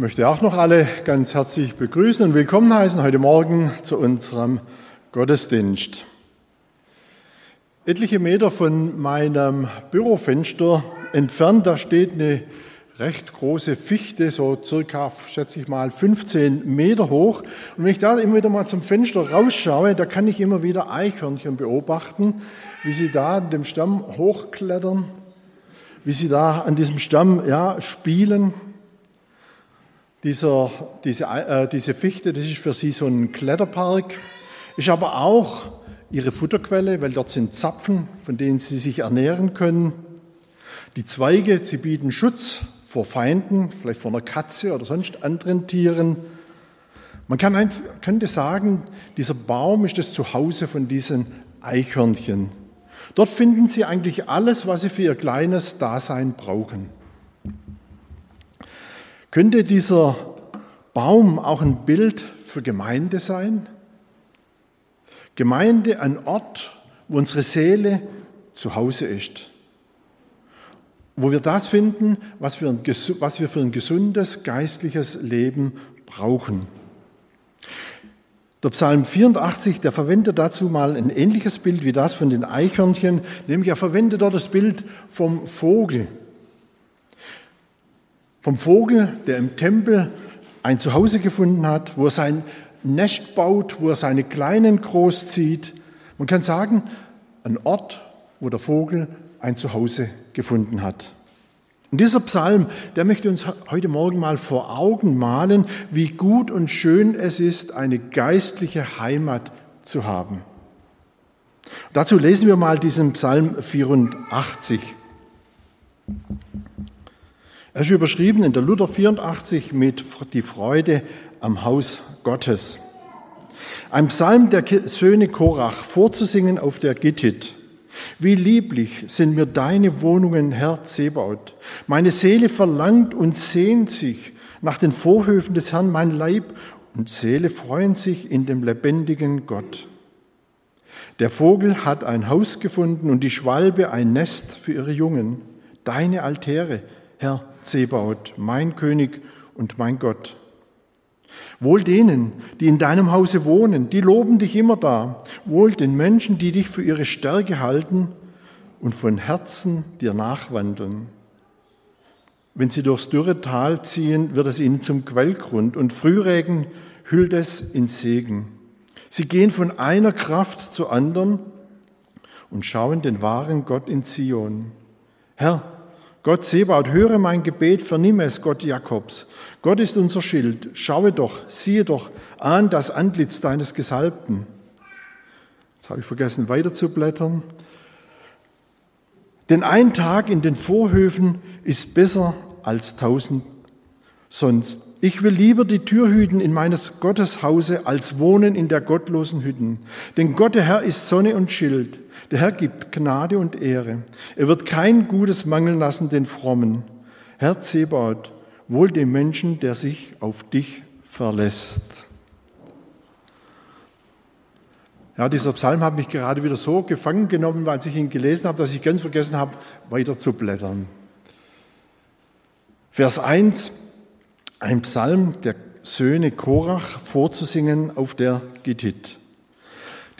möchte auch noch alle ganz herzlich begrüßen und willkommen heißen heute Morgen zu unserem Gottesdienst. Etliche Meter von meinem Bürofenster entfernt, da steht eine recht große Fichte, so circa, schätze ich mal, 15 Meter hoch. Und wenn ich da immer wieder mal zum Fenster rausschaue, da kann ich immer wieder Eichhörnchen beobachten, wie sie da an dem Stamm hochklettern, wie sie da an diesem Stamm ja, spielen. Dieser, diese, äh, diese Fichte, das ist für sie so ein Kletterpark, ist aber auch ihre Futterquelle, weil dort sind Zapfen, von denen sie sich ernähren können. Die Zweige, sie bieten Schutz vor Feinden, vielleicht vor einer Katze oder sonst anderen Tieren. Man kann, könnte sagen, dieser Baum ist das Zuhause von diesen Eichhörnchen. Dort finden sie eigentlich alles, was sie für ihr kleines Dasein brauchen. Könnte dieser Baum auch ein Bild für Gemeinde sein? Gemeinde ein Ort, wo unsere Seele zu Hause ist. Wo wir das finden, was wir, was wir für ein gesundes geistliches Leben brauchen. Der Psalm 84, der verwendet dazu mal ein ähnliches Bild wie das von den Eichhörnchen, nämlich er verwendet dort das Bild vom Vogel. Vom Vogel, der im Tempel ein Zuhause gefunden hat, wo er sein Nest baut, wo er seine Kleinen großzieht. Man kann sagen, ein Ort, wo der Vogel ein Zuhause gefunden hat. Und dieser Psalm, der möchte uns heute Morgen mal vor Augen malen, wie gut und schön es ist, eine geistliche Heimat zu haben. Dazu lesen wir mal diesen Psalm 84. Er ist überschrieben in der Luther 84 mit die Freude am Haus Gottes. Ein Psalm der Söhne Korach vorzusingen auf der Gittit. Wie lieblich sind mir deine Wohnungen, Herr Zebaut. Meine Seele verlangt und sehnt sich nach den Vorhöfen des Herrn, mein Leib und Seele freuen sich in dem lebendigen Gott. Der Vogel hat ein Haus gefunden und die Schwalbe ein Nest für ihre Jungen. Deine Altäre, Herr Zebaut, mein König und mein Gott. Wohl denen, die in deinem Hause wohnen, die loben dich immer da. Wohl den Menschen, die dich für ihre Stärke halten und von Herzen dir nachwandeln. Wenn sie durchs dürre Tal ziehen, wird es ihnen zum Quellgrund und Frühregen hüllt es in Segen. Sie gehen von einer Kraft zur anderen und schauen den wahren Gott in Zion. Herr, Gott Sebaut, höre mein Gebet, vernimm es, Gott Jakobs. Gott ist unser Schild. Schaue doch, siehe doch an das Antlitz deines Gesalbten. Jetzt habe ich vergessen, weiterzublättern. Denn ein Tag in den Vorhöfen ist besser als tausend sonst. Ich will lieber die Tür hüten in meines Gottes Hause, als wohnen in der gottlosen Hütten. Denn Gott, der Herr, ist Sonne und Schild. Der Herr gibt Gnade und Ehre. Er wird kein Gutes mangeln lassen den Frommen. Herr Zebaut, wohl dem Menschen, der sich auf dich verlässt. Ja, dieser Psalm hat mich gerade wieder so gefangen genommen, als ich ihn gelesen habe, dass ich ganz vergessen habe, weiter zu blättern. Vers 1 ein Psalm der Söhne Korach vorzusingen auf der Gittit.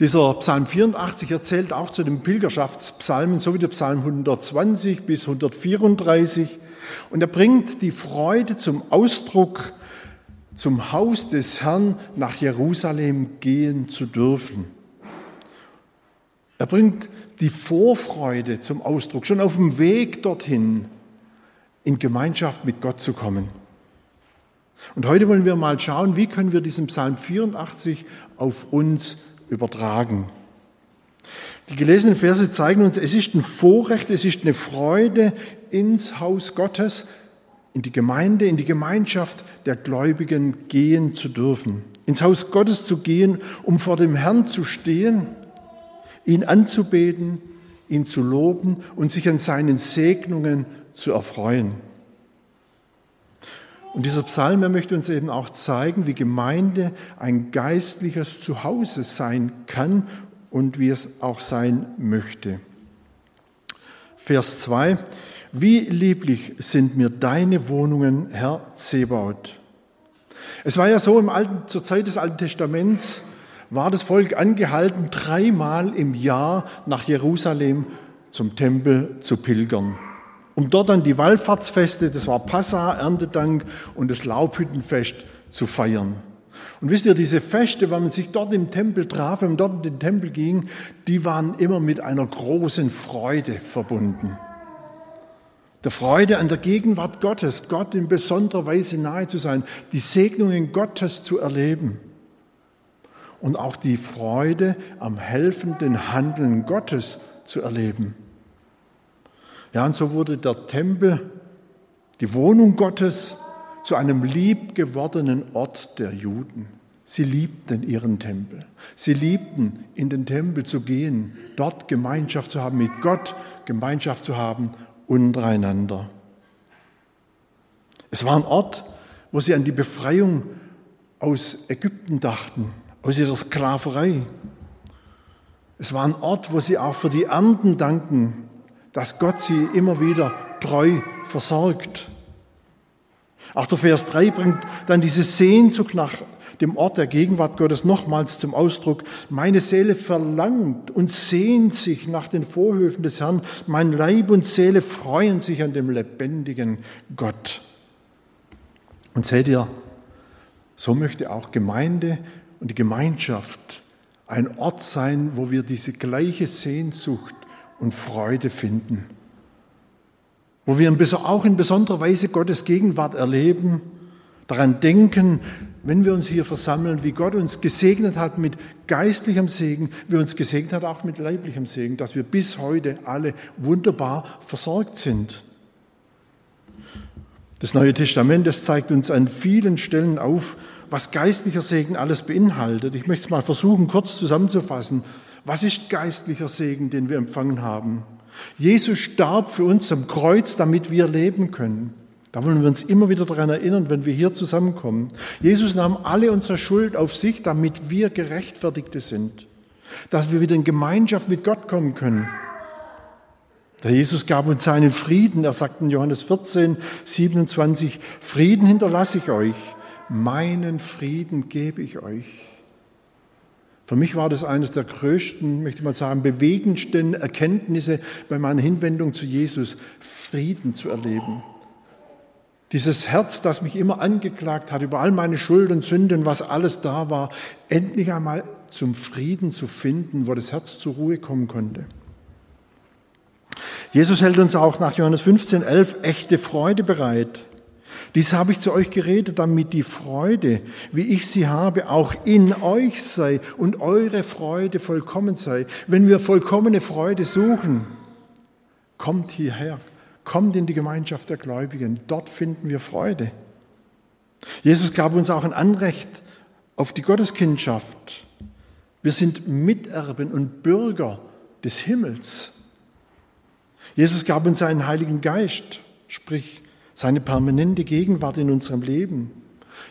Dieser Psalm 84 erzählt auch zu den Pilgerschaftspsalmen, so wie der Psalm 120 bis 134. Und er bringt die Freude zum Ausdruck, zum Haus des Herrn nach Jerusalem gehen zu dürfen. Er bringt die Vorfreude zum Ausdruck, schon auf dem Weg dorthin in Gemeinschaft mit Gott zu kommen. Und heute wollen wir mal schauen, wie können wir diesen Psalm 84 auf uns übertragen. Die gelesenen Verse zeigen uns, es ist ein Vorrecht, es ist eine Freude, ins Haus Gottes, in die Gemeinde, in die Gemeinschaft der Gläubigen gehen zu dürfen. Ins Haus Gottes zu gehen, um vor dem Herrn zu stehen, ihn anzubeten, ihn zu loben und sich an seinen Segnungen zu erfreuen. Und dieser Psalm, er möchte uns eben auch zeigen, wie Gemeinde ein geistliches Zuhause sein kann und wie es auch sein möchte. Vers 2. Wie lieblich sind mir deine Wohnungen, Herr Zebaut. Es war ja so, im Alten, zur Zeit des Alten Testaments war das Volk angehalten, dreimal im Jahr nach Jerusalem zum Tempel zu pilgern, um dort dann die Wallfahrtsfeste, das war Passa, Erntedank und das Laubhüttenfest zu feiern. Und wisst ihr, diese Feste, wenn man sich dort im Tempel traf, wenn man dort in den Tempel ging, die waren immer mit einer großen Freude verbunden. Der Freude an der Gegenwart Gottes, Gott in besonderer Weise nahe zu sein, die Segnungen Gottes zu erleben und auch die Freude am helfenden Handeln Gottes zu erleben. Ja, und so wurde der Tempel, die Wohnung Gottes, zu einem liebgewordenen Ort der Juden. Sie liebten ihren Tempel. Sie liebten, in den Tempel zu gehen, dort Gemeinschaft zu haben mit Gott, Gemeinschaft zu haben untereinander. Es war ein Ort, wo sie an die Befreiung aus Ägypten dachten, aus ihrer Sklaverei. Es war ein Ort, wo sie auch für die Ernten danken, dass Gott sie immer wieder treu versorgt. Auch der Vers 3 bringt dann diese Sehnsucht nach dem Ort der Gegenwart Gottes nochmals zum Ausdruck. Meine Seele verlangt und sehnt sich nach den Vorhöfen des Herrn. Mein Leib und Seele freuen sich an dem lebendigen Gott. Und seht ihr, so möchte auch Gemeinde und die Gemeinschaft ein Ort sein, wo wir diese gleiche Sehnsucht und Freude finden. Wo wir auch in besonderer Weise Gottes Gegenwart erleben, daran denken, wenn wir uns hier versammeln, wie Gott uns gesegnet hat mit geistlichem Segen, wie uns gesegnet hat auch mit leiblichem Segen, dass wir bis heute alle wunderbar versorgt sind. Das Neue Testament, das zeigt uns an vielen Stellen auf, was geistlicher Segen alles beinhaltet. Ich möchte es mal versuchen, kurz zusammenzufassen. Was ist geistlicher Segen, den wir empfangen haben? Jesus starb für uns am Kreuz, damit wir leben können. Da wollen wir uns immer wieder daran erinnern, wenn wir hier zusammenkommen. Jesus nahm alle unsere Schuld auf sich, damit wir Gerechtfertigte sind. Dass wir wieder in Gemeinschaft mit Gott kommen können. Der Jesus gab uns seinen Frieden. Er sagt in Johannes 14, 27, Frieden hinterlasse ich euch meinen Frieden gebe ich euch. Für mich war das eines der größten, möchte ich mal sagen, bewegendsten Erkenntnisse bei meiner Hinwendung zu Jesus, Frieden zu erleben. Dieses Herz, das mich immer angeklagt hat über all meine Schuld und Sünden, was alles da war, endlich einmal zum Frieden zu finden, wo das Herz zur Ruhe kommen konnte. Jesus hält uns auch nach Johannes 15, 11 echte Freude bereit. Dies habe ich zu euch geredet, damit die Freude, wie ich sie habe, auch in euch sei und eure Freude vollkommen sei. Wenn wir vollkommene Freude suchen, kommt hierher, kommt in die Gemeinschaft der Gläubigen. Dort finden wir Freude. Jesus gab uns auch ein Anrecht auf die Gotteskindschaft. Wir sind Miterben und Bürger des Himmels. Jesus gab uns seinen Heiligen Geist, sprich seine permanente Gegenwart in unserem Leben.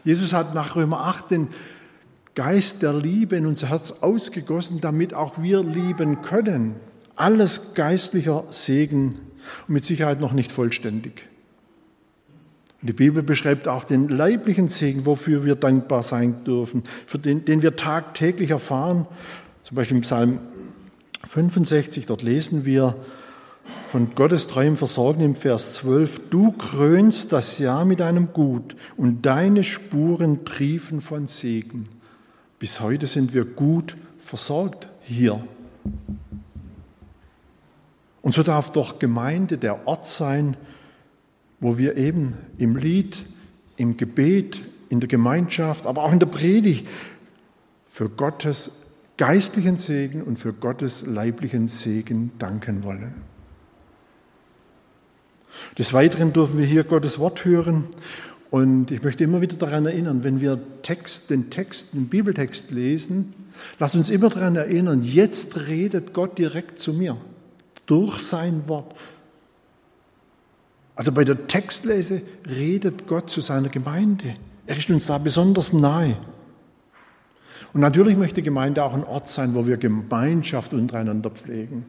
Jesus hat nach Römer 8 den Geist der Liebe in unser Herz ausgegossen, damit auch wir lieben können. Alles geistlicher Segen und mit Sicherheit noch nicht vollständig. Die Bibel beschreibt auch den leiblichen Segen, wofür wir dankbar sein dürfen, für den, den wir tagtäglich erfahren. Zum Beispiel im Psalm 65, dort lesen wir, von Gottes treuem Versorgen im Vers 12, du krönst das Jahr mit einem Gut und deine Spuren triefen von Segen. Bis heute sind wir gut versorgt hier. Und so darf doch Gemeinde der Ort sein, wo wir eben im Lied, im Gebet, in der Gemeinschaft, aber auch in der Predigt für Gottes geistlichen Segen und für Gottes leiblichen Segen danken wollen. Des Weiteren dürfen wir hier Gottes Wort hören. Und ich möchte immer wieder daran erinnern, wenn wir Text, den Text, den Bibeltext lesen, lass uns immer daran erinnern, jetzt redet Gott direkt zu mir durch sein Wort. Also bei der Textlese redet Gott zu seiner Gemeinde. Er ist uns da besonders nahe. Und natürlich möchte Gemeinde auch ein Ort sein, wo wir Gemeinschaft untereinander pflegen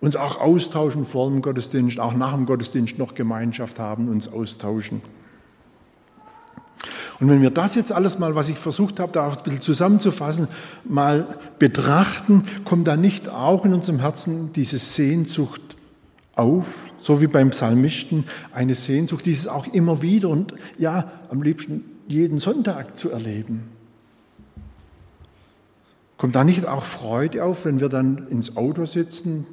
uns auch austauschen vor dem Gottesdienst, auch nach dem Gottesdienst noch Gemeinschaft haben, uns austauschen. Und wenn wir das jetzt alles mal, was ich versucht habe, da ein bisschen zusammenzufassen, mal betrachten, kommt da nicht auch in unserem Herzen diese Sehnsucht auf, so wie beim Psalmisten, eine Sehnsucht, dieses auch immer wieder und ja, am liebsten jeden Sonntag zu erleben. Kommt da nicht auch Freude auf, wenn wir dann ins Auto sitzen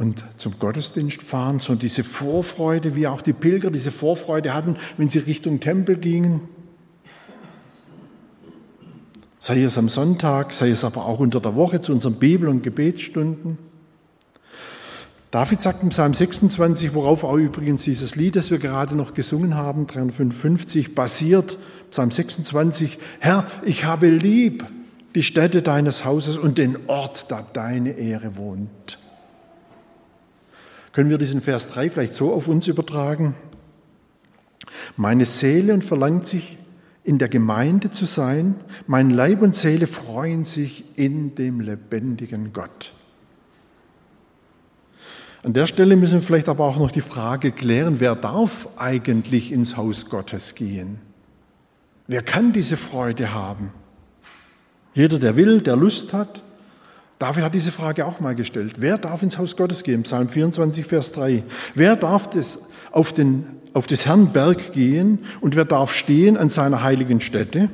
und zum Gottesdienst fahren, so diese Vorfreude, wie auch die Pilger diese Vorfreude hatten, wenn sie Richtung Tempel gingen? sei es am Sonntag, sei es aber auch unter der Woche zu unseren Bibel- und Gebetsstunden. David sagt im Psalm 26, worauf auch übrigens dieses Lied, das wir gerade noch gesungen haben, 355, basiert, Psalm 26, Herr, ich habe lieb die Stätte deines Hauses und den Ort, da deine Ehre wohnt. Können wir diesen Vers 3 vielleicht so auf uns übertragen? Meine Seele verlangt sich in der Gemeinde zu sein. Mein Leib und Seele freuen sich in dem lebendigen Gott. An der Stelle müssen wir vielleicht aber auch noch die Frage klären, wer darf eigentlich ins Haus Gottes gehen? Wer kann diese Freude haben? Jeder, der will, der Lust hat. David hat diese Frage auch mal gestellt. Wer darf ins Haus Gottes gehen? Psalm 24, Vers 3. Wer darf das auf den auf des Herrn Berg gehen und wer darf stehen an seiner heiligen Stätte?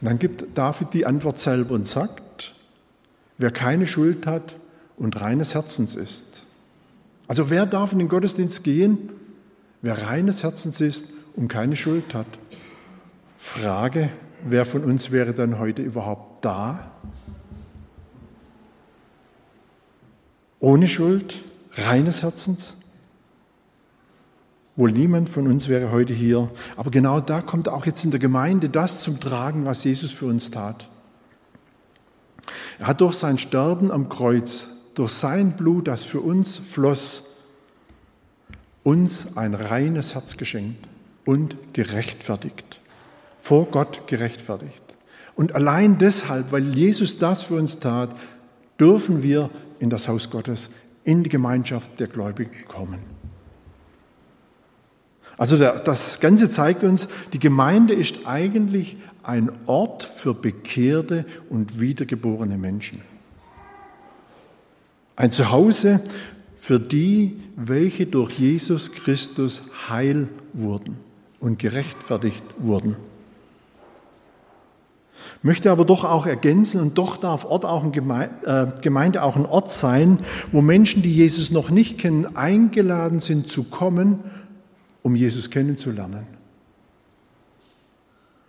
Und dann gibt David die Antwort selber und sagt, wer keine Schuld hat und reines Herzens ist. Also wer darf in den Gottesdienst gehen? Wer reines Herzens ist und keine Schuld hat. Frage, wer von uns wäre dann heute überhaupt da? Ohne Schuld, reines Herzens? Wohl niemand von uns wäre heute hier. Aber genau da kommt auch jetzt in der Gemeinde das zum Tragen, was Jesus für uns tat. Er hat durch sein Sterben am Kreuz, durch sein Blut, das für uns floss, uns ein reines Herz geschenkt und gerechtfertigt. Vor Gott gerechtfertigt. Und allein deshalb, weil Jesus das für uns tat, dürfen wir in das Haus Gottes, in die Gemeinschaft der Gläubigen kommen. Also das Ganze zeigt uns, die Gemeinde ist eigentlich ein Ort für bekehrte und wiedergeborene Menschen. Ein Zuhause für die, welche durch Jesus Christus heil wurden und gerechtfertigt wurden. Möchte aber doch auch ergänzen, und doch darf Ort auch ein äh, Gemeinde auch ein Ort sein, wo Menschen, die Jesus noch nicht kennen, eingeladen sind zu kommen um Jesus kennenzulernen.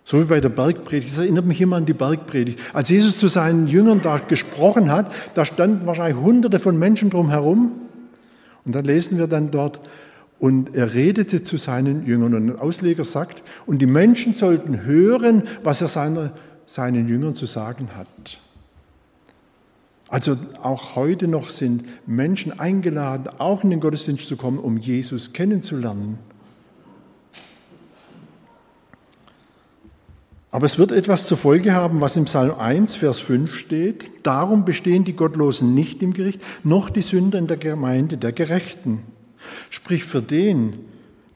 So wie bei der Bergpredigt. Das erinnert mich immer an die Bergpredigt. Als Jesus zu seinen Jüngern da gesprochen hat, da standen wahrscheinlich hunderte von Menschen drumherum. Und dann lesen wir dann dort, und er redete zu seinen Jüngern. Und ein Ausleger sagt, und die Menschen sollten hören, was er seine, seinen Jüngern zu sagen hat. Also auch heute noch sind Menschen eingeladen, auch in den Gottesdienst zu kommen, um Jesus kennenzulernen. Aber es wird etwas zur Folge haben, was im Psalm 1, Vers 5 steht. Darum bestehen die Gottlosen nicht im Gericht, noch die Sünder in der Gemeinde der Gerechten. Sprich, für den,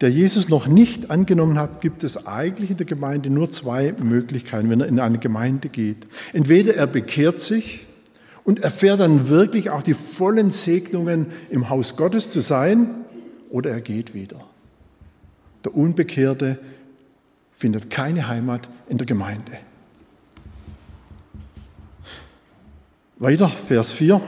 der Jesus noch nicht angenommen hat, gibt es eigentlich in der Gemeinde nur zwei Möglichkeiten, wenn er in eine Gemeinde geht. Entweder er bekehrt sich und erfährt dann wirklich auch die vollen Segnungen im Haus Gottes zu sein, oder er geht wieder. Der Unbekehrte findet keine Heimat in der Gemeinde. Weiter, Vers 4.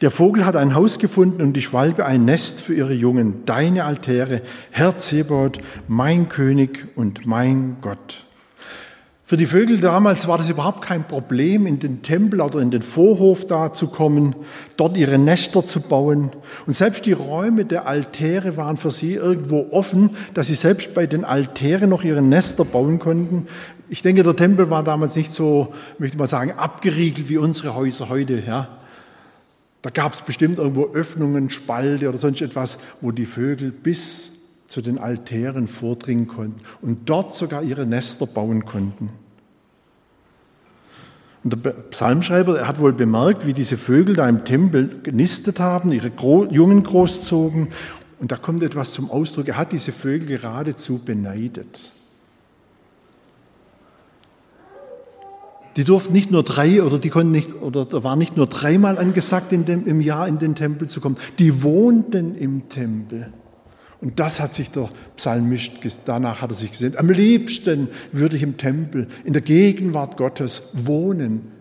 Der Vogel hat ein Haus gefunden und die Schwalbe ein Nest für ihre Jungen. Deine Altäre, Herr Zebaut, mein König und mein Gott. Für die Vögel damals war das überhaupt kein Problem, in den Tempel oder in den Vorhof da zu kommen, dort ihre Nester zu bauen. Und selbst die Räume der Altäre waren für sie irgendwo offen, dass sie selbst bei den Altären noch ihre Nester bauen konnten. Ich denke, der Tempel war damals nicht so, möchte mal sagen, abgeriegelt wie unsere Häuser heute. Ja. Da gab es bestimmt irgendwo Öffnungen, Spalte oder sonst etwas, wo die Vögel bis zu den Altären vordringen konnten und dort sogar ihre Nester bauen konnten. Und der Psalmschreiber er hat wohl bemerkt, wie diese Vögel da im Tempel genistet haben, ihre Jungen großzogen und da kommt etwas zum Ausdruck, er hat diese Vögel geradezu beneidet. Die durften nicht nur drei oder die konnten nicht oder da war nicht nur dreimal angesagt in dem, im Jahr in den Tempel zu kommen. Die wohnten im Tempel. Und das hat sich der Psalmist, danach hat er sich gesehen. Am liebsten würde ich im Tempel, in der Gegenwart Gottes wohnen.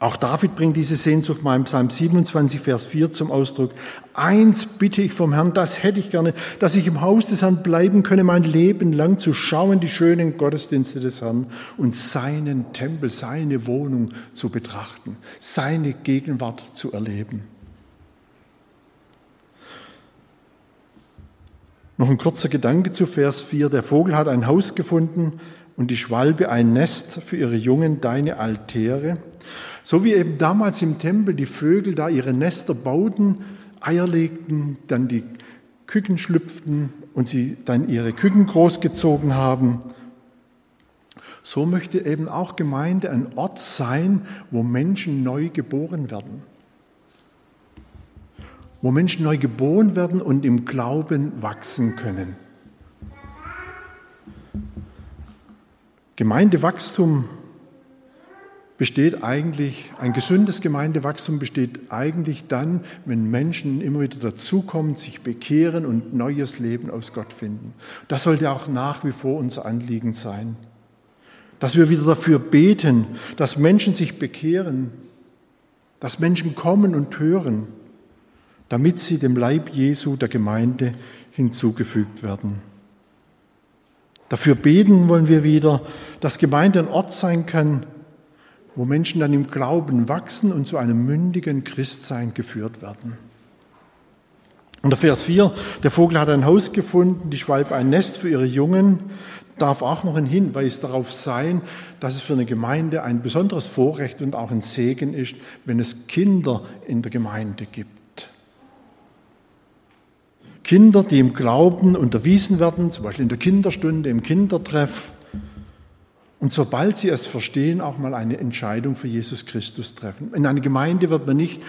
Auch David bringt diese Sehnsucht mal im Psalm 27, Vers 4 zum Ausdruck. Eins bitte ich vom Herrn, das hätte ich gerne, dass ich im Haus des Herrn bleiben könne, mein Leben lang zu schauen, die schönen Gottesdienste des Herrn und seinen Tempel, seine Wohnung zu betrachten, seine Gegenwart zu erleben. Noch ein kurzer Gedanke zu Vers 4. Der Vogel hat ein Haus gefunden und die Schwalbe ein Nest für ihre Jungen, deine Altäre. So wie eben damals im Tempel die Vögel da ihre Nester bauten, Eier legten, dann die Küken schlüpften und sie dann ihre Küken großgezogen haben. So möchte eben auch Gemeinde ein Ort sein, wo Menschen neu geboren werden. Wo Menschen neu geboren werden und im Glauben wachsen können. Gemeindewachstum besteht eigentlich, ein gesundes Gemeindewachstum besteht eigentlich dann, wenn Menschen immer wieder dazukommen, sich bekehren und neues Leben aus Gott finden. Das sollte auch nach wie vor unser Anliegen sein. Dass wir wieder dafür beten, dass Menschen sich bekehren, dass Menschen kommen und hören, damit sie dem Leib Jesu der Gemeinde hinzugefügt werden. Dafür beten wollen wir wieder, dass Gemeinde ein Ort sein kann, wo Menschen dann im Glauben wachsen und zu einem mündigen Christsein geführt werden. Und der Vers 4, der Vogel hat ein Haus gefunden, die Schwalbe ein Nest für ihre Jungen, darf auch noch ein Hinweis darauf sein, dass es für eine Gemeinde ein besonderes Vorrecht und auch ein Segen ist, wenn es Kinder in der Gemeinde gibt. Kinder, die im Glauben unterwiesen werden, zum Beispiel in der Kinderstunde, im Kindertreff, und sobald sie es verstehen, auch mal eine Entscheidung für Jesus Christus treffen. In eine Gemeinde wird man nicht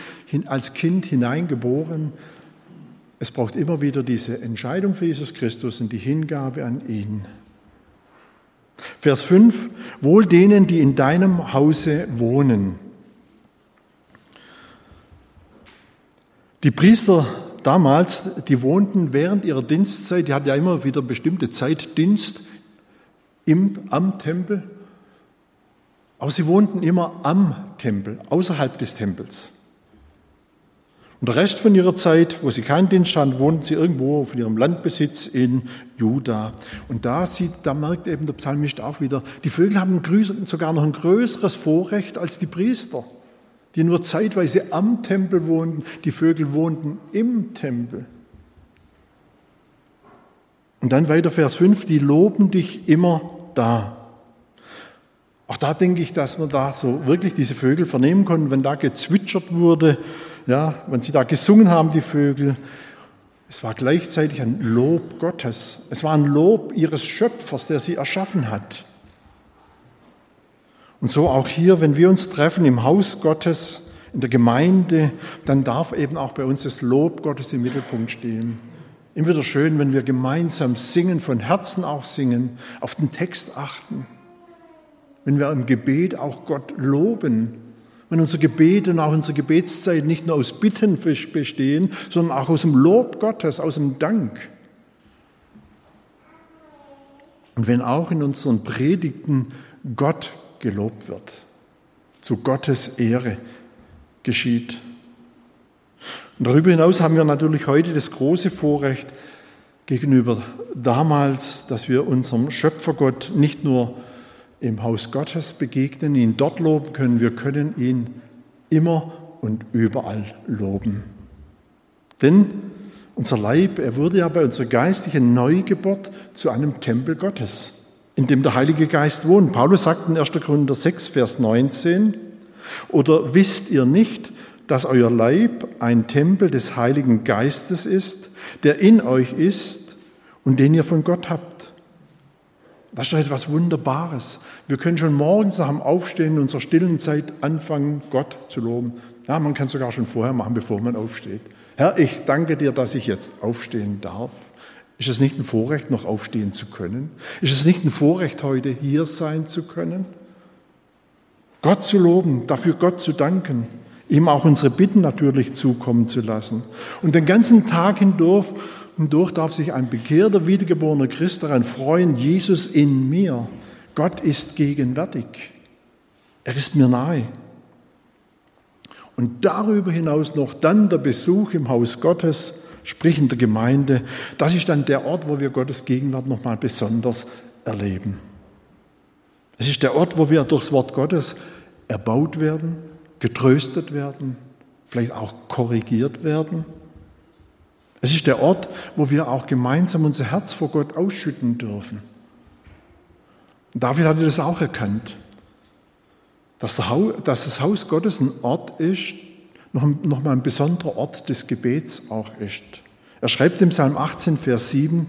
als Kind hineingeboren. Es braucht immer wieder diese Entscheidung für Jesus Christus und die Hingabe an ihn. Vers 5. Wohl denen, die in deinem Hause wohnen. Die Priester damals, die wohnten während ihrer Dienstzeit, die hatten ja immer wieder bestimmte Zeitdienst im, am Tempel, aber sie wohnten immer am Tempel, außerhalb des Tempels. Und der Rest von ihrer Zeit, wo sie keinen Dienst hatten, wohnten sie irgendwo von ihrem Landbesitz in Juda. Und da, sieht, da merkt eben der Psalmist auch wieder, die Vögel haben sogar noch ein größeres Vorrecht als die Priester, die nur zeitweise am Tempel wohnten. Die Vögel wohnten im Tempel. Und dann weiter Vers 5, die loben dich immer da. Auch da denke ich, dass man da so wirklich diese Vögel vernehmen konnten, wenn da gezwitschert wurde, ja, wenn sie da gesungen haben, die Vögel. Es war gleichzeitig ein Lob Gottes. Es war ein Lob ihres Schöpfers, der sie erschaffen hat. Und so auch hier, wenn wir uns treffen im Haus Gottes, in der Gemeinde, dann darf eben auch bei uns das Lob Gottes im Mittelpunkt stehen. Immer wieder schön, wenn wir gemeinsam singen, von Herzen auch singen, auf den Text achten. Wenn wir im Gebet auch Gott loben. Wenn unser Gebet und auch unsere Gebetszeit nicht nur aus Bitten bestehen, sondern auch aus dem Lob Gottes, aus dem Dank. Und wenn auch in unseren Predigten Gott gelobt wird, zu Gottes Ehre geschieht. Und darüber hinaus haben wir natürlich heute das große Vorrecht gegenüber damals, dass wir unserem Schöpfergott nicht nur im Haus Gottes begegnen, ihn dort loben können, wir können ihn immer und überall loben. Denn unser Leib, er wurde ja bei unserer geistlichen Neugeburt zu einem Tempel Gottes, in dem der Heilige Geist wohnt. Paulus sagt in 1. Korinther 6, Vers 19, oder wisst ihr nicht, dass euer Leib ein Tempel des Heiligen Geistes ist, der in euch ist und den ihr von Gott habt. Das ist doch etwas Wunderbares. Wir können schon morgens nach dem Aufstehen in unserer stillen Zeit anfangen, Gott zu loben. Ja, man kann es sogar schon vorher machen, bevor man aufsteht. Herr, ich danke dir, dass ich jetzt aufstehen darf. Ist es nicht ein Vorrecht, noch aufstehen zu können? Ist es nicht ein Vorrecht, heute hier sein zu können? Gott zu loben, dafür Gott zu danken, ihm auch unsere Bitten natürlich zukommen zu lassen. Und den ganzen Tag hindurch, hindurch darf sich ein bekehrter, wiedergeborener Christ daran freuen, Jesus in mir. Gott ist gegenwärtig. Er ist mir nahe. Und darüber hinaus noch dann der Besuch im Haus Gottes, sprich in der Gemeinde. Das ist dann der Ort, wo wir Gottes Gegenwart nochmal besonders erleben. Es ist der Ort, wo wir durchs Wort Gottes erbaut werden, getröstet werden, vielleicht auch korrigiert werden. Es ist der Ort, wo wir auch gemeinsam unser Herz vor Gott ausschütten dürfen. David hatte das auch erkannt, dass, das Haus Gottes ein Ort ist, noch mal ein besonderer Ort des Gebets auch ist. Er schreibt im Psalm 18, Vers 7,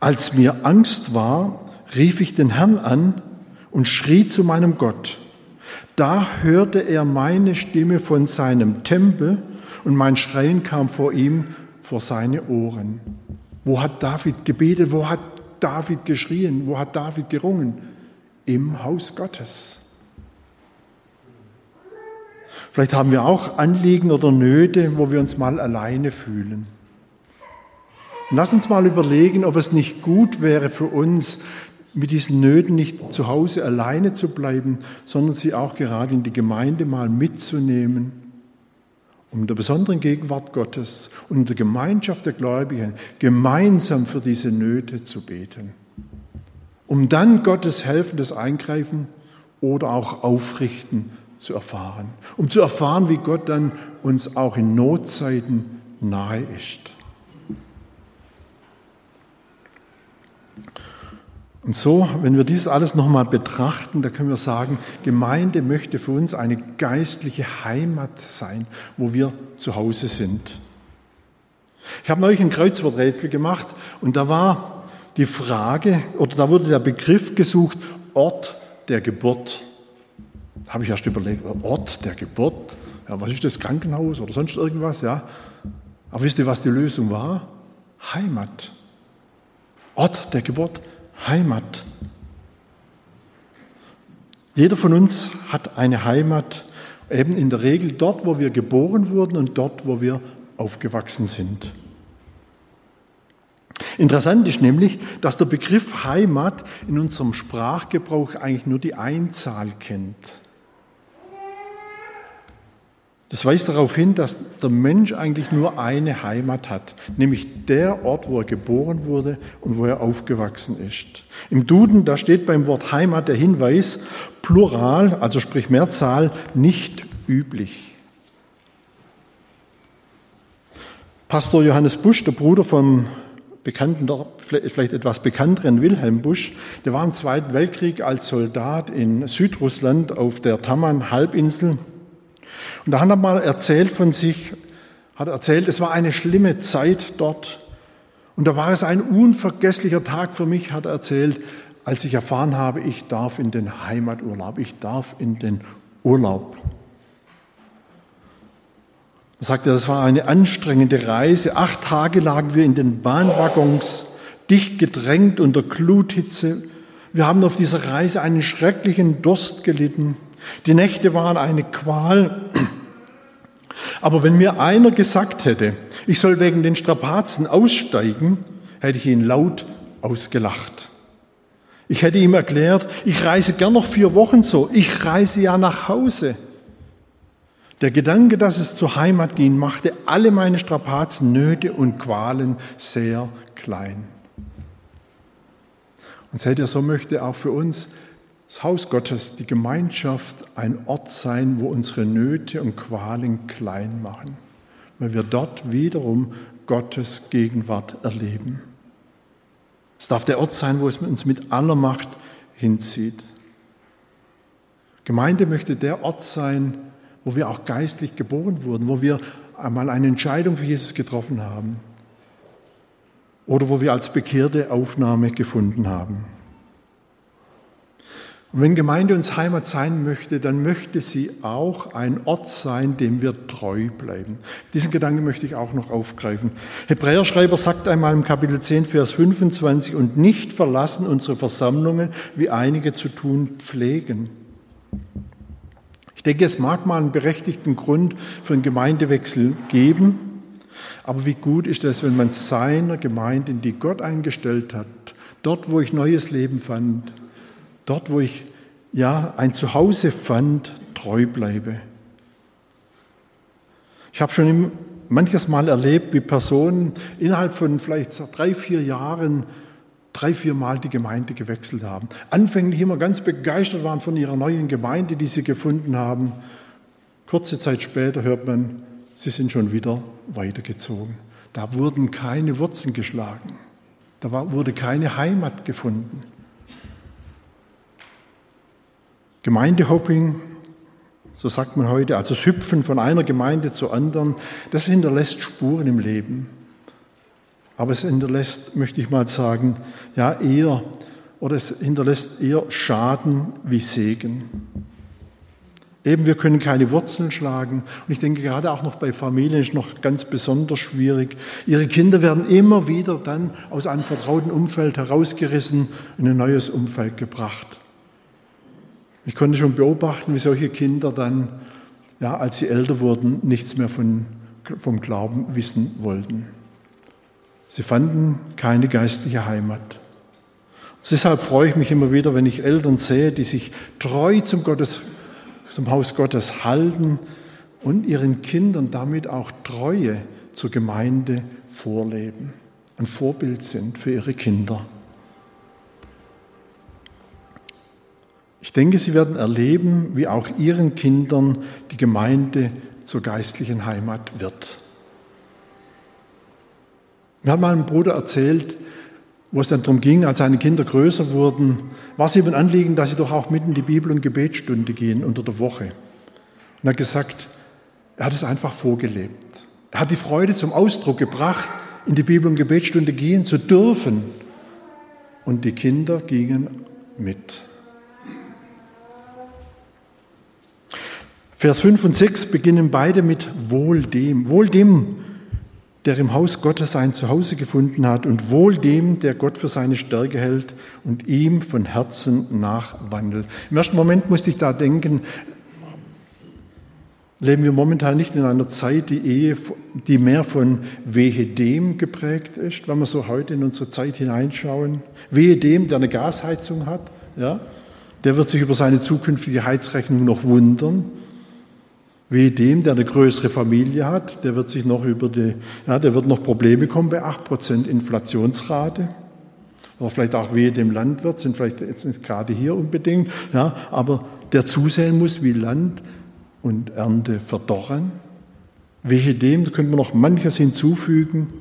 als mir Angst war, rief ich den Herrn an und schrie zu meinem Gott. Da hörte er meine Stimme von seinem Tempel und mein Schreien kam vor ihm vor seine Ohren. Wo hat David gebetet? Wo hat David geschrien? Wo hat David gerungen? Im Haus Gottes. Vielleicht haben wir auch Anliegen oder Nöte, wo wir uns mal alleine fühlen. lass uns mal überlegen, ob es nicht gut wäre für uns, mit diesen Nöten nicht zu Hause alleine zu bleiben, sondern sie auch gerade in die Gemeinde mal mitzunehmen, um in der besonderen Gegenwart Gottes und in der Gemeinschaft der Gläubigen gemeinsam für diese Nöte zu beten, um dann Gottes helfendes Eingreifen oder auch Aufrichten zu erfahren, um zu erfahren, wie Gott dann uns auch in Notzeiten nahe ist. Und so, wenn wir dies alles nochmal betrachten, da können wir sagen, Gemeinde möchte für uns eine geistliche Heimat sein, wo wir zu Hause sind. Ich habe neulich ein Kreuzworträtsel gemacht und da war die Frage, oder da wurde der Begriff gesucht, Ort der Geburt. Da habe ich erst überlegt, Ort der Geburt, ja, was ist das, Krankenhaus oder sonst irgendwas, ja. Aber wisst ihr, was die Lösung war? Heimat. Ort der Geburt, Heimat. Jeder von uns hat eine Heimat, eben in der Regel dort, wo wir geboren wurden und dort, wo wir aufgewachsen sind. Interessant ist nämlich, dass der Begriff Heimat in unserem Sprachgebrauch eigentlich nur die Einzahl kennt. Das weist darauf hin, dass der Mensch eigentlich nur eine Heimat hat, nämlich der Ort, wo er geboren wurde und wo er aufgewachsen ist. Im Duden, da steht beim Wort Heimat der Hinweis, Plural, also sprich Mehrzahl, nicht üblich. Pastor Johannes Busch, der Bruder vom bekannten, vielleicht etwas bekannteren Wilhelm Busch, der war im Zweiten Weltkrieg als Soldat in Südrussland auf der Taman-Halbinsel und da hat er mal erzählt von sich, hat erzählt, es war eine schlimme Zeit dort. Und da war es ein unvergesslicher Tag für mich, hat er erzählt, als ich erfahren habe, ich darf in den Heimaturlaub, ich darf in den Urlaub. Da sagte er, das war eine anstrengende Reise. Acht Tage lagen wir in den Bahnwaggons, dicht gedrängt unter Gluthitze. Wir haben auf dieser Reise einen schrecklichen Durst gelitten. Die Nächte waren eine Qual. Aber wenn mir einer gesagt hätte, ich soll wegen den Strapazen aussteigen, hätte ich ihn laut ausgelacht. Ich hätte ihm erklärt, ich reise gern noch vier Wochen so, ich reise ja nach Hause. Der Gedanke, dass es zur Heimat ging, machte alle meine Strapazen, Nöte und Qualen sehr klein. Und seht ihr, so möchte auch für uns das Haus Gottes, die Gemeinschaft, ein Ort sein, wo unsere Nöte und Qualen klein machen, weil wir dort wiederum Gottes Gegenwart erleben. Es darf der Ort sein, wo es uns mit aller Macht hinzieht. Gemeinde möchte der Ort sein, wo wir auch geistlich geboren wurden, wo wir einmal eine Entscheidung für Jesus getroffen haben oder wo wir als Bekehrte Aufnahme gefunden haben. Und wenn Gemeinde uns Heimat sein möchte, dann möchte sie auch ein Ort sein, dem wir treu bleiben. Diesen Gedanken möchte ich auch noch aufgreifen. Hebräerschreiber sagt einmal im Kapitel 10, Vers 25, und nicht verlassen unsere Versammlungen, wie einige zu tun pflegen. Ich denke, es mag mal einen berechtigten Grund für einen Gemeindewechsel geben, aber wie gut ist es, wenn man seiner Gemeinde, in die Gott eingestellt hat, dort, wo ich neues Leben fand, dort, wo ich ja ein Zuhause fand, treu bleibe. Ich habe schon manches Mal erlebt, wie Personen innerhalb von vielleicht drei, vier Jahren drei, vier Mal die Gemeinde gewechselt haben. Anfänglich immer ganz begeistert waren von ihrer neuen Gemeinde, die sie gefunden haben. Kurze Zeit später hört man, sie sind schon wieder weitergezogen. Da wurden keine Wurzeln geschlagen. Da wurde keine Heimat gefunden. Gemeindehopping, so sagt man heute, also das Hüpfen von einer Gemeinde zur anderen, das hinterlässt Spuren im Leben. Aber es hinterlässt, möchte ich mal sagen, ja eher, oder es hinterlässt eher Schaden wie Segen. Eben, wir können keine Wurzeln schlagen. Und ich denke, gerade auch noch bei Familien ist noch ganz besonders schwierig. Ihre Kinder werden immer wieder dann aus einem vertrauten Umfeld herausgerissen, in ein neues Umfeld gebracht. Ich konnte schon beobachten, wie solche Kinder dann, ja, als sie älter wurden, nichts mehr von, vom Glauben wissen wollten. Sie fanden keine geistliche Heimat. Und deshalb freue ich mich immer wieder, wenn ich Eltern sehe, die sich treu zum, Gottes, zum Haus Gottes halten und ihren Kindern damit auch Treue zur Gemeinde vorleben, ein Vorbild sind für ihre Kinder. Ich denke, Sie werden erleben, wie auch Ihren Kindern die Gemeinde zur geistlichen Heimat wird. Mir hat mal ein Bruder erzählt, wo es dann darum ging, als seine Kinder größer wurden, war es ihm ein Anliegen, dass sie doch auch mitten in die Bibel- und Gebetsstunde gehen unter der Woche. Und er hat gesagt, er hat es einfach vorgelebt. Er hat die Freude zum Ausdruck gebracht, in die Bibel- und Gebetsstunde gehen zu dürfen. Und die Kinder gingen mit. Vers 5 und 6 beginnen beide mit Wohl dem. Wohl dem, der im Haus Gottes sein Zuhause gefunden hat und wohl dem, der Gott für seine Stärke hält und ihm von Herzen nachwandelt. Im ersten Moment musste ich da denken, leben wir momentan nicht in einer Zeit, die Ehe, die mehr von wehe dem geprägt ist, wenn wir so heute in unsere Zeit hineinschauen. Wehe dem, der eine Gasheizung hat, ja, der wird sich über seine zukünftige Heizrechnung noch wundern. Wie dem, der eine größere Familie hat, der wird sich noch über die, ja, der wird noch Probleme kommen bei 8% Inflationsrate. Oder vielleicht auch wie dem Landwirt, sind vielleicht jetzt nicht gerade hier unbedingt, ja, aber der zusehen muss, wie Land und Ernte verdorren. Wehe dem, da könnte man noch manches hinzufügen.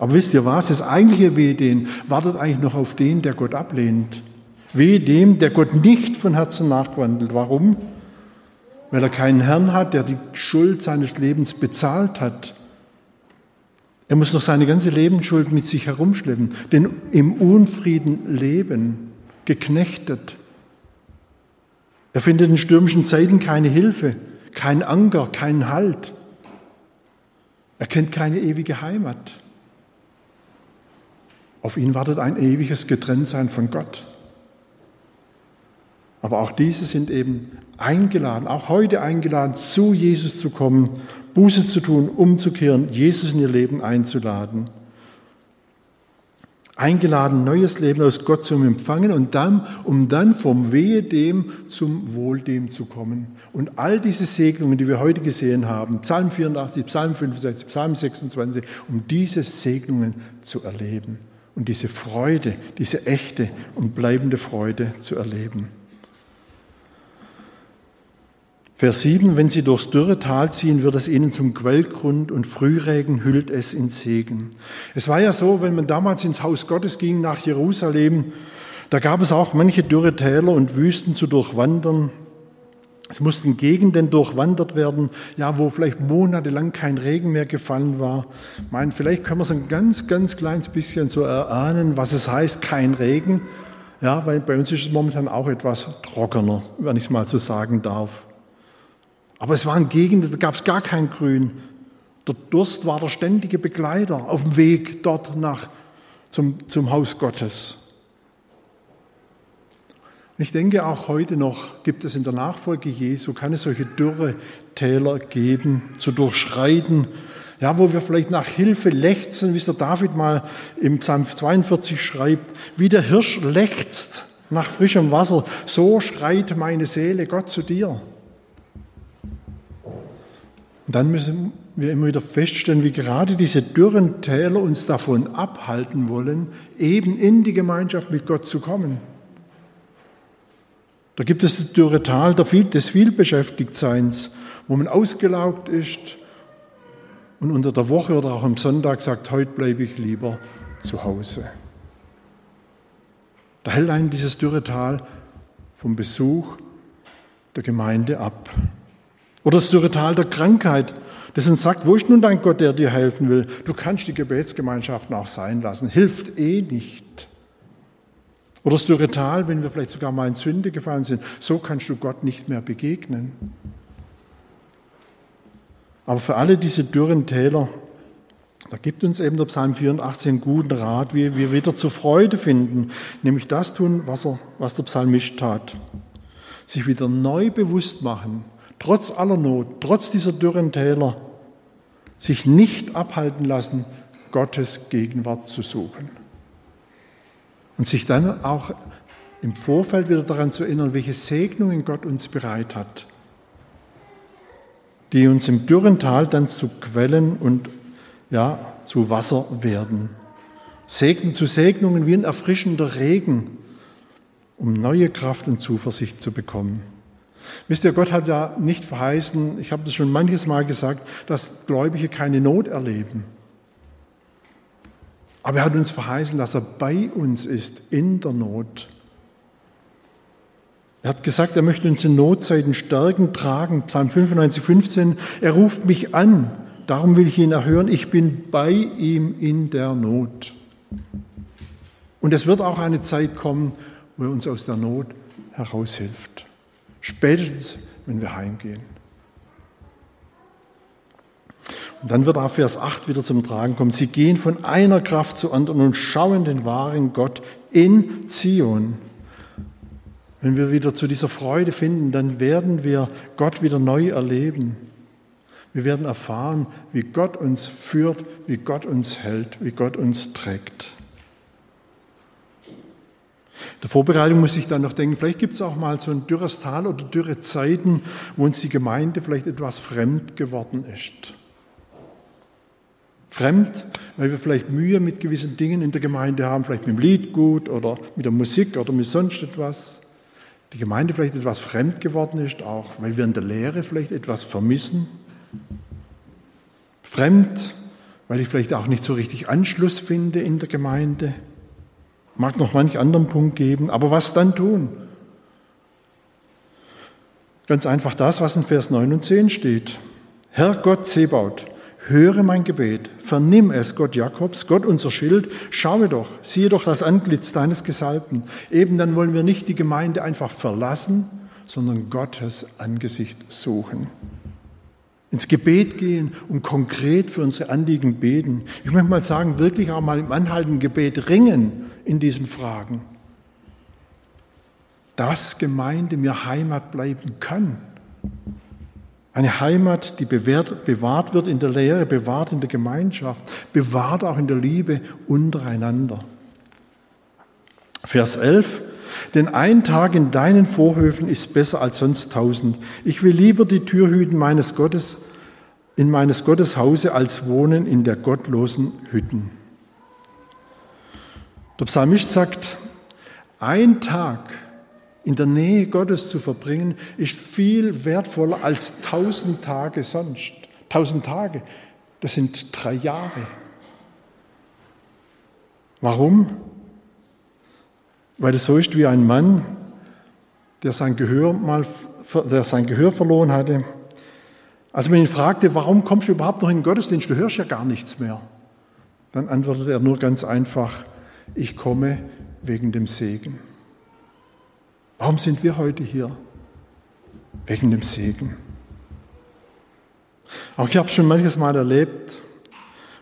Aber wisst ihr was? Das eigentliche Wehe den wartet eigentlich noch auf den, der Gott ablehnt. Wehe dem, der Gott nicht von Herzen nachwandelt. Warum? Weil er keinen Herrn hat, der die Schuld seines Lebens bezahlt hat. Er muss noch seine ganze Lebensschuld mit sich herumschleppen, denn im Unfrieden leben, geknechtet. Er findet in stürmischen Zeiten keine Hilfe, kein Anker, keinen Halt. Er kennt keine ewige Heimat. Auf ihn wartet ein ewiges Getrenntsein von Gott. Aber auch diese sind eben eingeladen, auch heute eingeladen, zu Jesus zu kommen, Buße zu tun, umzukehren, Jesus in ihr Leben einzuladen. Eingeladen, neues Leben aus Gott zu empfangen und dann, um dann vom Wehe dem zum Wohl dem zu kommen. Und all diese Segnungen, die wir heute gesehen haben, Psalm 84, Psalm 65, Psalm 26, um diese Segnungen zu erleben und diese Freude, diese echte und bleibende Freude zu erleben. Vers 7, wenn sie durchs dürre Tal ziehen, wird es ihnen zum Quellgrund und Frühregen hüllt es in Segen. Es war ja so, wenn man damals ins Haus Gottes ging nach Jerusalem, da gab es auch manche dürre Täler und Wüsten zu durchwandern. Es mussten Gegenden durchwandert werden, ja, wo vielleicht monatelang kein Regen mehr gefallen war. Ich meine, vielleicht können wir es ein ganz, ganz kleines bisschen so erahnen, was es heißt, kein Regen. Ja, weil bei uns ist es momentan auch etwas trockener, wenn ich es mal so sagen darf. Aber es waren Gegenden, da gab es gar kein Grün. Der Durst war der ständige Begleiter auf dem Weg dort nach zum, zum Haus Gottes. Ich denke, auch heute noch gibt es in der Nachfolge Jesu, kann solche dürre Täler geben, zu durchschreiten, ja, wo wir vielleicht nach Hilfe lechzen, wie es der David mal im Psalm 42 schreibt, wie der Hirsch lechzt nach frischem Wasser, so schreit meine Seele Gott zu dir. Und dann müssen wir immer wieder feststellen, wie gerade diese dürren Täler uns davon abhalten wollen, eben in die Gemeinschaft mit Gott zu kommen. Da gibt es das dürre Tal des Vielbeschäftigtseins, wo man ausgelaugt ist und unter der Woche oder auch am Sonntag sagt, heute bleibe ich lieber zu Hause. Da hält einen dieses dürre Tal vom Besuch der Gemeinde ab. Oder das dürre Tal der Krankheit, das uns sagt, wo ist nun dein Gott, der dir helfen will? Du kannst die Gebetsgemeinschaften auch sein lassen, hilft eh nicht. Oder das dürre Tal, wenn wir vielleicht sogar mal in Sünde gefallen sind, so kannst du Gott nicht mehr begegnen. Aber für alle diese dürren Täler, da gibt uns eben der Psalm 84 einen guten Rat, wie wir wieder zur Freude finden, nämlich das tun, was, er, was der Psalmist tat. Sich wieder neu bewusst machen, trotz aller Not, trotz dieser dürren Täler, sich nicht abhalten lassen, Gottes Gegenwart zu suchen. Und sich dann auch im Vorfeld wieder daran zu erinnern, welche Segnungen Gott uns bereit hat, die uns im dürren Tal dann zu Quellen und ja, zu Wasser werden. Segnen zu Segnungen wie ein erfrischender Regen, um neue Kraft und Zuversicht zu bekommen. Wisst ihr, Gott hat ja nicht verheißen, ich habe das schon manches Mal gesagt, dass Gläubige keine Not erleben. Aber er hat uns verheißen, dass er bei uns ist in der Not. Er hat gesagt, er möchte uns in Notzeiten stärken, tragen. Psalm 95, 15. Er ruft mich an, darum will ich ihn erhören. Ich bin bei ihm in der Not. Und es wird auch eine Zeit kommen, wo er uns aus der Not heraushilft. Spätestens, wenn wir heimgehen. Und dann wird auch Vers 8 wieder zum Tragen kommen. Sie gehen von einer Kraft zur anderen und schauen den wahren Gott in Zion. Wenn wir wieder zu dieser Freude finden, dann werden wir Gott wieder neu erleben. Wir werden erfahren, wie Gott uns führt, wie Gott uns hält, wie Gott uns trägt. Der Vorbereitung muss ich dann noch denken, vielleicht gibt es auch mal so ein dürres Tal oder dürre Zeiten, wo uns die Gemeinde vielleicht etwas fremd geworden ist. Fremd, weil wir vielleicht Mühe mit gewissen Dingen in der Gemeinde haben, vielleicht mit dem Liedgut oder mit der Musik oder mit sonst etwas. Die Gemeinde vielleicht etwas fremd geworden ist, auch weil wir in der Lehre vielleicht etwas vermissen. Fremd, weil ich vielleicht auch nicht so richtig Anschluss finde in der Gemeinde. Mag noch manch anderen Punkt geben, aber was dann tun? Ganz einfach das, was in Vers 9 und 10 steht. Herr Gott Zebaut, höre mein Gebet, vernimm es, Gott Jakobs, Gott unser Schild, schaue doch, siehe doch das Antlitz deines Gesalbten. Eben dann wollen wir nicht die Gemeinde einfach verlassen, sondern Gottes Angesicht suchen. Ins Gebet gehen und konkret für unsere Anliegen beten. Ich möchte mal sagen, wirklich auch mal im anhaltenden Gebet ringen in diesen Fragen. Dass Gemeinde mir Heimat bleiben kann eine Heimat, die bewährt, bewahrt wird in der Lehre, bewahrt in der Gemeinschaft, bewahrt auch in der Liebe untereinander. Vers 11. Denn ein Tag in deinen Vorhöfen ist besser als sonst tausend. Ich will lieber die Tür hüten meines Gottes, in meines Gottes Hause, als wohnen in der gottlosen Hütten. Der Psalmist sagt, ein Tag in der Nähe Gottes zu verbringen, ist viel wertvoller als tausend Tage sonst. Tausend Tage, das sind drei Jahre. Warum? Weil es so ist wie ein Mann, der sein Gehör, mal, der sein Gehör verloren hatte. Als man ihn fragte, warum kommst du überhaupt noch in den Gottesdienst, du hörst ja gar nichts mehr, dann antwortete er nur ganz einfach, ich komme wegen dem Segen. Warum sind wir heute hier? Wegen dem Segen. Auch ich habe es schon manches Mal erlebt,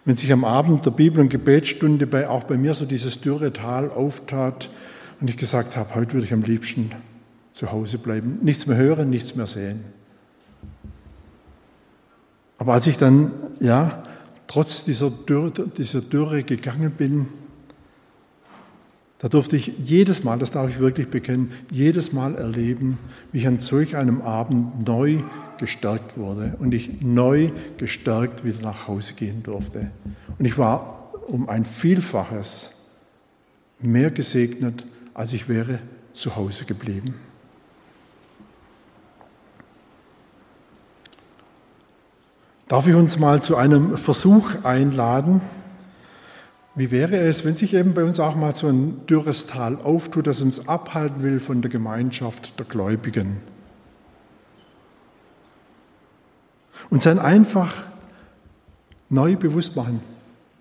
wenn sich am Abend der Bibel- und Gebetsstunde bei, auch bei mir so dieses dürre Tal auftat und ich gesagt habe, heute würde ich am liebsten zu Hause bleiben, nichts mehr hören, nichts mehr sehen. Aber als ich dann, ja, trotz dieser Dürre, dieser Dürre gegangen bin, da durfte ich jedes Mal, das darf ich wirklich bekennen, jedes Mal erleben, wie ich an solch einem Abend neu gestärkt wurde und ich neu gestärkt wieder nach Hause gehen durfte. Und ich war um ein Vielfaches mehr gesegnet, als ich wäre zu Hause geblieben. Darf ich uns mal zu einem Versuch einladen? Wie wäre es, wenn sich eben bei uns auch mal so ein dürres Tal auftut, das uns abhalten will von der Gemeinschaft der Gläubigen? Und dann einfach neu bewusst machen,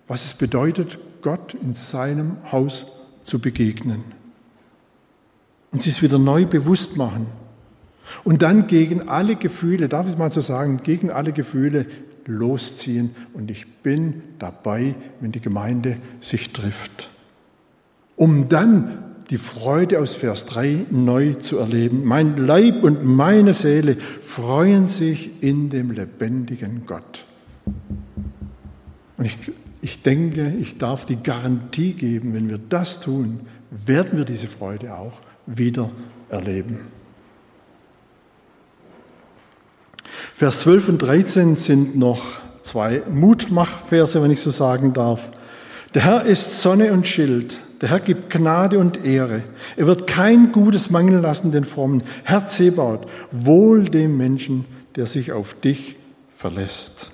was es bedeutet, Gott in seinem Haus zu begegnen. Und sie es wieder neu bewusst machen. Und dann gegen alle Gefühle, darf ich es mal so sagen, gegen alle Gefühle losziehen. Und ich bin dabei, wenn die Gemeinde sich trifft. Um dann die Freude aus Vers 3 neu zu erleben. Mein Leib und meine Seele freuen sich in dem lebendigen Gott. Und ich, ich denke, ich darf die Garantie geben, wenn wir das tun, werden wir diese Freude auch wieder erleben. Vers 12 und 13 sind noch zwei Mutmachverse, wenn ich so sagen darf. Der Herr ist Sonne und Schild. Der Herr gibt Gnade und Ehre. Er wird kein Gutes mangeln lassen den Frommen. Herr Zebaut, wohl dem Menschen, der sich auf dich verlässt.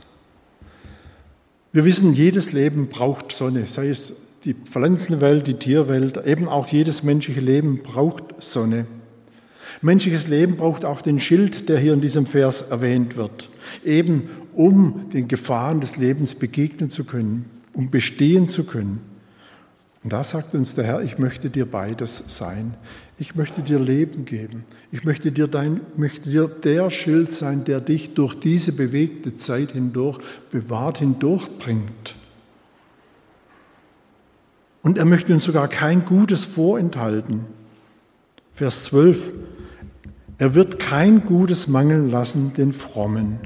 Wir wissen, jedes Leben braucht Sonne, sei es die Pflanzenwelt, die Tierwelt, eben auch jedes menschliche Leben braucht Sonne. Menschliches Leben braucht auch den Schild, der hier in diesem Vers erwähnt wird, eben um den Gefahren des Lebens begegnen zu können, um bestehen zu können. Und da sagt uns der Herr, ich möchte dir beides sein. Ich möchte dir Leben geben. Ich möchte dir, dein, möchte dir der Schild sein, der dich durch diese bewegte Zeit hindurch bewahrt hindurchbringt. Und er möchte uns sogar kein Gutes vorenthalten. Vers 12. Er wird kein Gutes mangeln lassen den Frommen.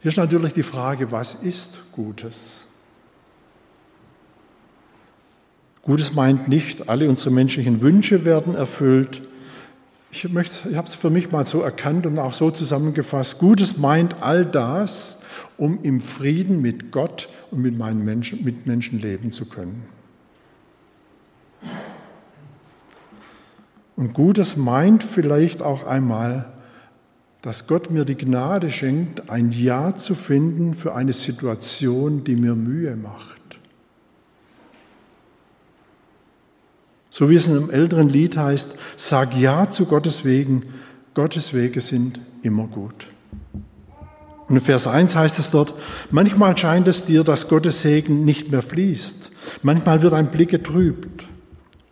Hier ist natürlich die Frage, was ist Gutes? Gutes meint nicht, alle unsere menschlichen Wünsche werden erfüllt. Ich, möchte, ich habe es für mich mal so erkannt und auch so zusammengefasst. Gutes meint all das, um im Frieden mit Gott und mit meinen Menschen, mit Menschen leben zu können. Und Gutes meint vielleicht auch einmal, dass Gott mir die Gnade schenkt, ein Ja zu finden für eine Situation, die mir Mühe macht. So wie es in einem älteren Lied heißt, sag Ja zu Gottes Wegen, Gottes Wege sind immer gut. Und in Vers 1 heißt es dort, manchmal scheint es dir, dass Gottes Segen nicht mehr fließt. Manchmal wird ein Blick getrübt.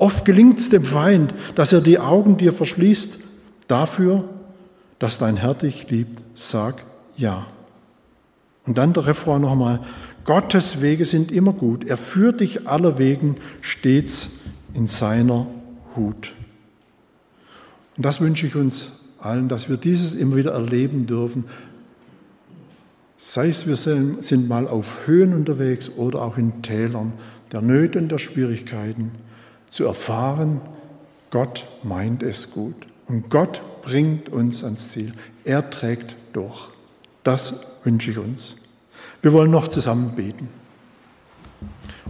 Oft gelingt es dem Feind, dass er die Augen dir verschließt. Dafür, dass dein Herr dich liebt, sag ja. Und dann der Refrain nochmal. Gottes Wege sind immer gut. Er führt dich aller Wegen stets in seiner Hut. Und das wünsche ich uns allen, dass wir dieses immer wieder erleben dürfen. Sei es, wir sind mal auf Höhen unterwegs oder auch in Tälern der Nöte und der Schwierigkeiten zu erfahren, Gott meint es gut. Und Gott bringt uns ans Ziel. Er trägt durch. Das wünsche ich uns. Wir wollen noch zusammen beten.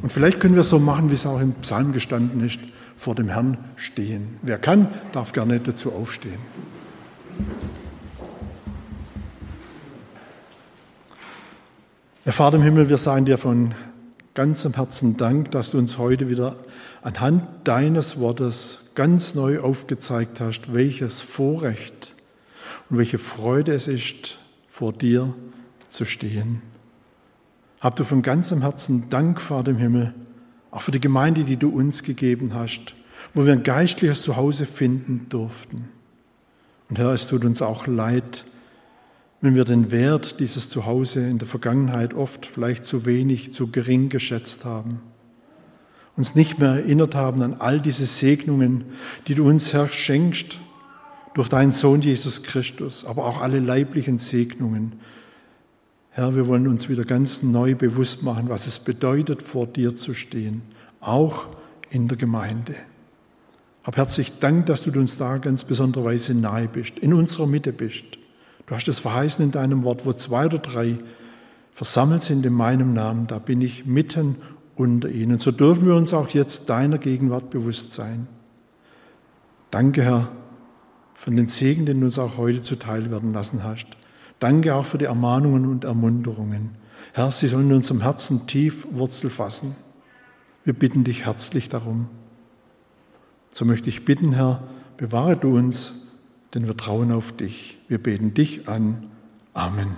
Und vielleicht können wir es so machen, wie es auch im Psalm gestanden ist, vor dem Herrn stehen. Wer kann, darf gerne dazu aufstehen. Herr Vater im Himmel, wir sagen dir von ganzem Herzen Dank, dass du uns heute wieder anhand deines Wortes ganz neu aufgezeigt hast, welches Vorrecht und welche Freude es ist, vor dir zu stehen. Hab du von ganzem Herzen Dank, Vater im Himmel, auch für die Gemeinde, die du uns gegeben hast, wo wir ein geistliches Zuhause finden durften. Und Herr, es tut uns auch leid, wenn wir den Wert dieses Zuhause in der Vergangenheit oft vielleicht zu wenig, zu gering geschätzt haben, uns nicht mehr erinnert haben an all diese Segnungen, die du uns, Herr, schenkst durch deinen Sohn Jesus Christus, aber auch alle leiblichen Segnungen. Herr, wir wollen uns wieder ganz neu bewusst machen, was es bedeutet, vor dir zu stehen, auch in der Gemeinde. Hab herzlich Dank, dass du uns da ganz besonderer Weise nahe bist, in unserer Mitte bist. Du hast es verheißen in deinem Wort, wo zwei oder drei versammelt sind in meinem Namen, da bin ich mitten unter ihnen. So dürfen wir uns auch jetzt deiner Gegenwart bewusst sein. Danke, Herr, für den Segen, den du uns auch heute zuteil werden lassen hast. Danke auch für die Ermahnungen und Ermunterungen. Herr, sie sollen in unserem Herzen tief Wurzel fassen. Wir bitten dich herzlich darum. So möchte ich bitten, Herr, bewahre du uns denn wir trauen auf dich. Wir beten dich an. Amen.